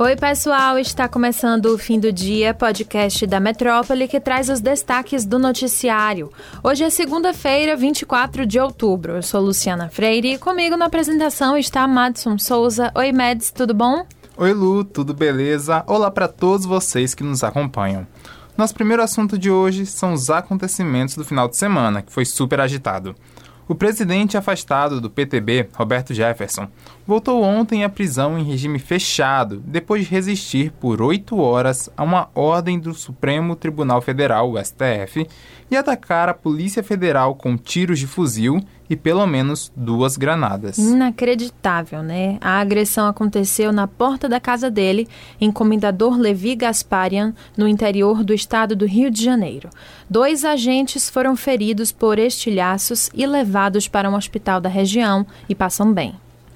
Oi, pessoal, está começando o Fim do Dia, podcast da Metrópole que traz os destaques do noticiário. Hoje é segunda-feira, 24 de outubro. Eu sou Luciana Freire e comigo na apresentação está Madson Souza. Oi, Mads, tudo bom? Oi, Lu, tudo beleza? Olá para todos vocês que nos acompanham. Nosso primeiro assunto de hoje são os acontecimentos do final de semana, que foi super agitado. O presidente afastado do PTB, Roberto Jefferson, voltou ontem à prisão em regime fechado, depois de resistir por oito horas a uma ordem do Supremo Tribunal Federal, STF, e atacar a Polícia Federal com tiros de fuzil e pelo menos duas granadas. Inacreditável, né? A agressão aconteceu na porta da casa dele, em Comendador Levi Gasparian, no interior do estado do Rio de Janeiro. Dois agentes foram feridos por estilhaços e levados para um hospital da região e passam bem.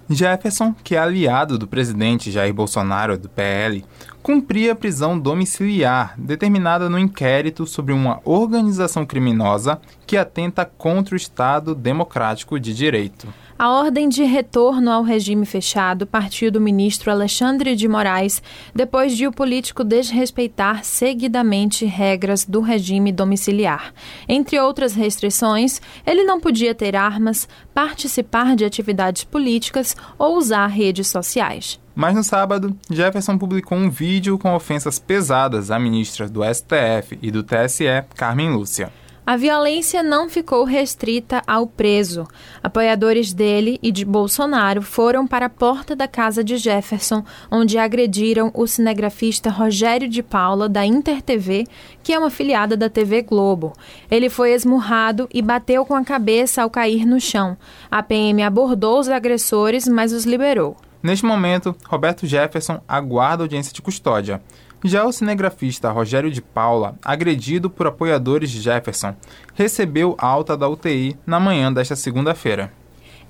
Jefferson, que é aliado do presidente Jair Bolsonaro do PL, cumpria prisão domiciliar determinada no inquérito sobre uma organização criminosa que atenta contra o Estado Democrático de Direito. A ordem de retorno ao regime fechado partiu do ministro Alexandre de Moraes depois de o político desrespeitar seguidamente regras do regime domiciliar. Entre outras restrições, ele não podia ter armas, participar de atividades políticas ou usar redes sociais. Mas no sábado, Jefferson publicou um vídeo com ofensas pesadas à ministra do STF e do TSE, Carmen Lúcia. A violência não ficou restrita ao preso. Apoiadores dele e de Bolsonaro foram para a porta da casa de Jefferson, onde agrediram o cinegrafista Rogério de Paula, da InterTV, que é uma filiada da TV Globo. Ele foi esmurrado e bateu com a cabeça ao cair no chão. A PM abordou os agressores, mas os liberou. Neste momento, Roberto Jefferson aguarda audiência de custódia. Já o cinegrafista Rogério de Paula, agredido por apoiadores de Jefferson, recebeu alta da UTI na manhã desta segunda-feira.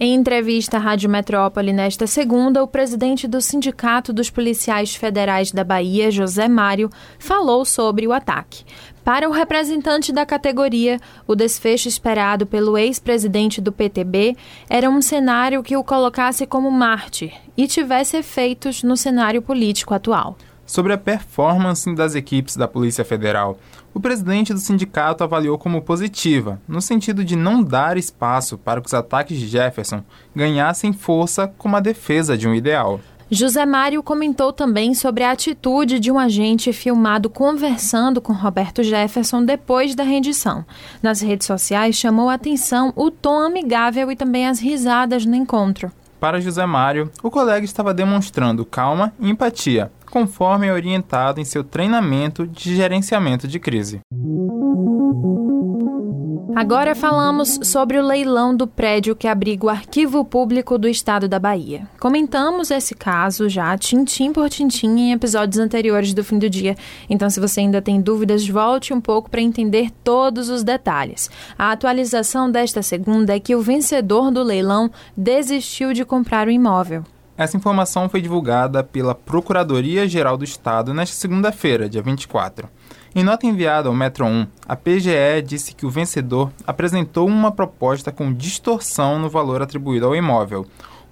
Em entrevista à Rádio Metrópole nesta segunda, o presidente do Sindicato dos Policiais Federais da Bahia, José Mário, falou sobre o ataque. Para o representante da categoria, o desfecho esperado pelo ex-presidente do PTB era um cenário que o colocasse como mártir e tivesse efeitos no cenário político atual. Sobre a performance das equipes da Polícia Federal, o presidente do sindicato avaliou como positiva, no sentido de não dar espaço para que os ataques de Jefferson ganhassem força como a defesa de um ideal. José Mário comentou também sobre a atitude de um agente filmado conversando com Roberto Jefferson depois da rendição. Nas redes sociais chamou a atenção o tom amigável e também as risadas no encontro. Para José Mário, o colega estava demonstrando calma e empatia, conforme é orientado em seu treinamento de gerenciamento de crise. Agora falamos sobre o leilão do prédio que abriga o Arquivo Público do Estado da Bahia. Comentamos esse caso já, tintim por tintim, em episódios anteriores do fim do dia. Então, se você ainda tem dúvidas, volte um pouco para entender todos os detalhes. A atualização desta segunda é que o vencedor do leilão desistiu de comprar o imóvel. Essa informação foi divulgada pela Procuradoria-Geral do Estado nesta segunda-feira, dia 24. Em nota enviada ao Metro 1, a PGE disse que o vencedor apresentou uma proposta com distorção no valor atribuído ao imóvel,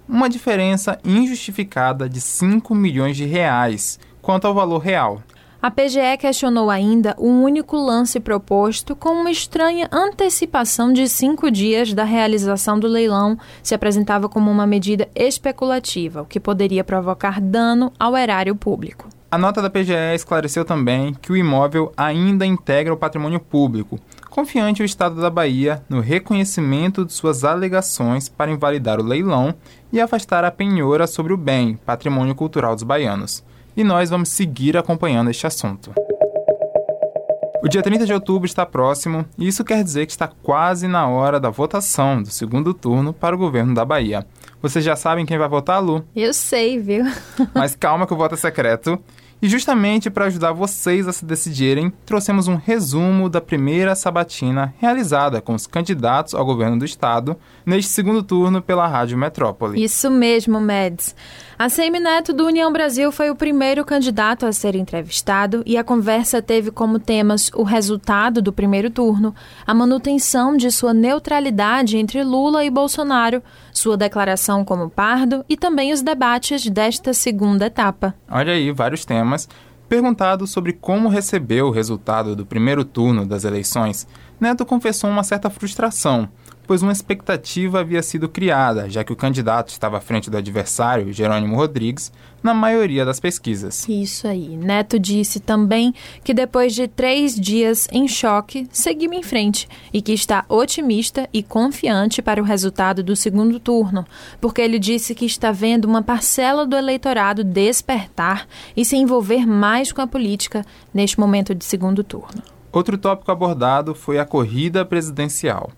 uma diferença injustificada de 5 milhões de reais quanto ao valor real. A PGE questionou ainda o único lance proposto com uma estranha antecipação de cinco dias da realização do leilão, se apresentava como uma medida especulativa, o que poderia provocar dano ao erário público. A nota da PGE esclareceu também que o imóvel ainda integra o patrimônio público, confiante o Estado da Bahia no reconhecimento de suas alegações para invalidar o leilão e afastar a penhora sobre o bem, patrimônio cultural dos baianos. E nós vamos seguir acompanhando este assunto. O dia 30 de outubro está próximo e isso quer dizer que está quase na hora da votação do segundo turno para o governo da Bahia. Vocês já sabem quem vai votar, Lu? Eu sei, viu? Mas calma que o voto é secreto E justamente para ajudar vocês a se decidirem, trouxemos um resumo da primeira sabatina realizada com os candidatos ao governo do estado neste segundo turno pela Rádio Metrópole. Isso mesmo, Meds. A CM Neto do União Brasil foi o primeiro candidato a ser entrevistado e a conversa teve como temas o resultado do primeiro turno, a manutenção de sua neutralidade entre Lula e Bolsonaro, sua declaração como pardo e também os debates desta segunda etapa. Olha aí, vários temas. Perguntado sobre como recebeu o resultado do primeiro turno das eleições, Neto confessou uma certa frustração pois uma expectativa havia sido criada, já que o candidato estava à frente do adversário, Jerônimo Rodrigues, na maioria das pesquisas. Isso aí. Neto disse também que depois de três dias em choque, seguiu em frente e que está otimista e confiante para o resultado do segundo turno, porque ele disse que está vendo uma parcela do eleitorado despertar e se envolver mais com a política neste momento de segundo turno. Outro tópico abordado foi a corrida presidencial.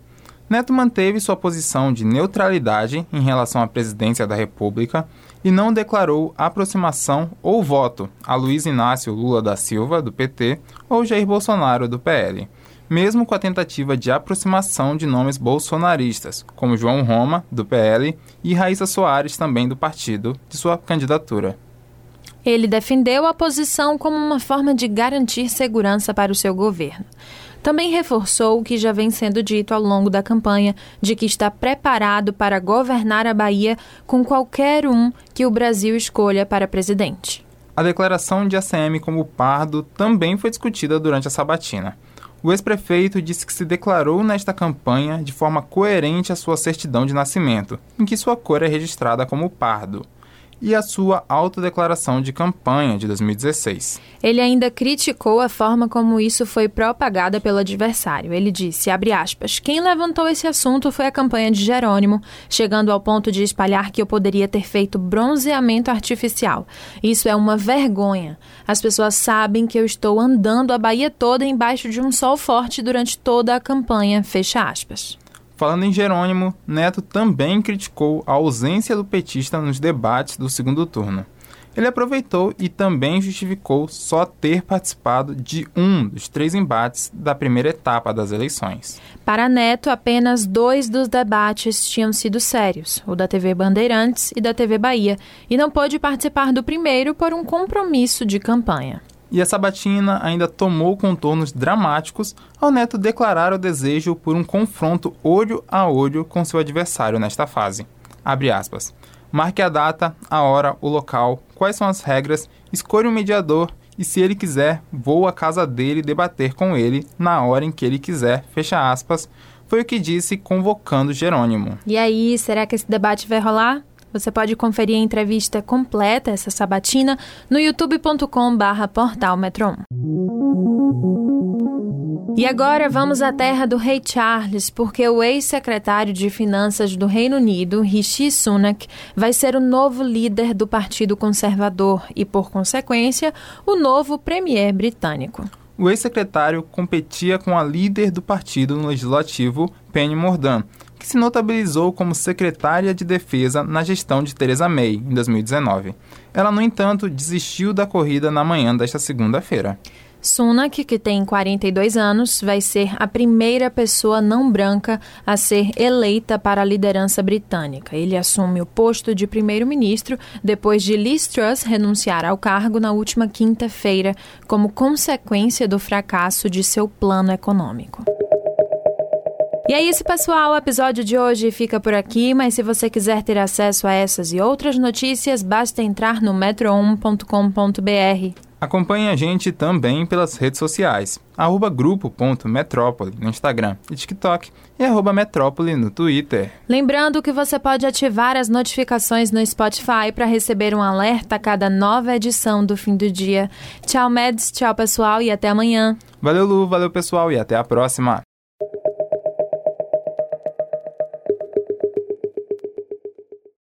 Neto manteve sua posição de neutralidade em relação à presidência da República e não declarou aproximação ou voto a Luiz Inácio Lula da Silva, do PT, ou Jair Bolsonaro, do PL, mesmo com a tentativa de aproximação de nomes bolsonaristas, como João Roma, do PL, e Raíssa Soares, também do partido, de sua candidatura. Ele defendeu a posição como uma forma de garantir segurança para o seu governo. Também reforçou o que já vem sendo dito ao longo da campanha de que está preparado para governar a Bahia com qualquer um que o Brasil escolha para presidente. A declaração de ACM como pardo também foi discutida durante a sabatina. O ex-prefeito disse que se declarou nesta campanha de forma coerente à sua certidão de nascimento, em que sua cor é registrada como pardo e a sua autodeclaração de campanha de 2016. Ele ainda criticou a forma como isso foi propagada pelo adversário. Ele disse, aspas, quem levantou esse assunto foi a campanha de Jerônimo, chegando ao ponto de espalhar que eu poderia ter feito bronzeamento artificial. Isso é uma vergonha. As pessoas sabem que eu estou andando a Bahia toda embaixo de um sol forte durante toda a campanha, fecha aspas. Falando em Jerônimo, Neto também criticou a ausência do petista nos debates do segundo turno. Ele aproveitou e também justificou só ter participado de um dos três embates da primeira etapa das eleições. Para Neto, apenas dois dos debates tinham sido sérios, o da TV Bandeirantes e da TV Bahia, e não pôde participar do primeiro por um compromisso de campanha. E a sabatina ainda tomou contornos dramáticos ao Neto declarar o desejo por um confronto olho a olho com seu adversário nesta fase. Abre aspas. Marque a data, a hora, o local, quais são as regras, escolha um mediador e, se ele quiser, vou à casa dele debater com ele na hora em que ele quiser. Fecha aspas. Foi o que disse convocando Jerônimo. E aí, será que esse debate vai rolar? Você pode conferir a entrevista completa essa sabatina no youtube.com/barra portal Metron. E agora vamos à terra do rei Charles, porque o ex-secretário de Finanças do Reino Unido, Rishi Sunak, vai ser o novo líder do Partido Conservador e, por consequência, o novo premier britânico. O ex-secretário competia com a líder do partido no legislativo, Penny Mordaunt, que se notabilizou como secretária de defesa na gestão de Theresa May em 2019. Ela, no entanto, desistiu da corrida na manhã desta segunda-feira. Sunak, que tem 42 anos, vai ser a primeira pessoa não branca a ser eleita para a liderança britânica. Ele assume o posto de primeiro-ministro depois de Liz Truss renunciar ao cargo na última quinta-feira, como consequência do fracasso de seu plano econômico. E é isso, pessoal. O episódio de hoje fica por aqui, mas se você quiser ter acesso a essas e outras notícias, basta entrar no metro1.com.br. Acompanhe a gente também pelas redes sociais, arroba grupo.metrópole no Instagram e TikTok e arroba metrópole no Twitter. Lembrando que você pode ativar as notificações no Spotify para receber um alerta a cada nova edição do fim do dia. Tchau, Meds, tchau, pessoal, e até amanhã. Valeu, Lu, valeu, pessoal, e até a próxima.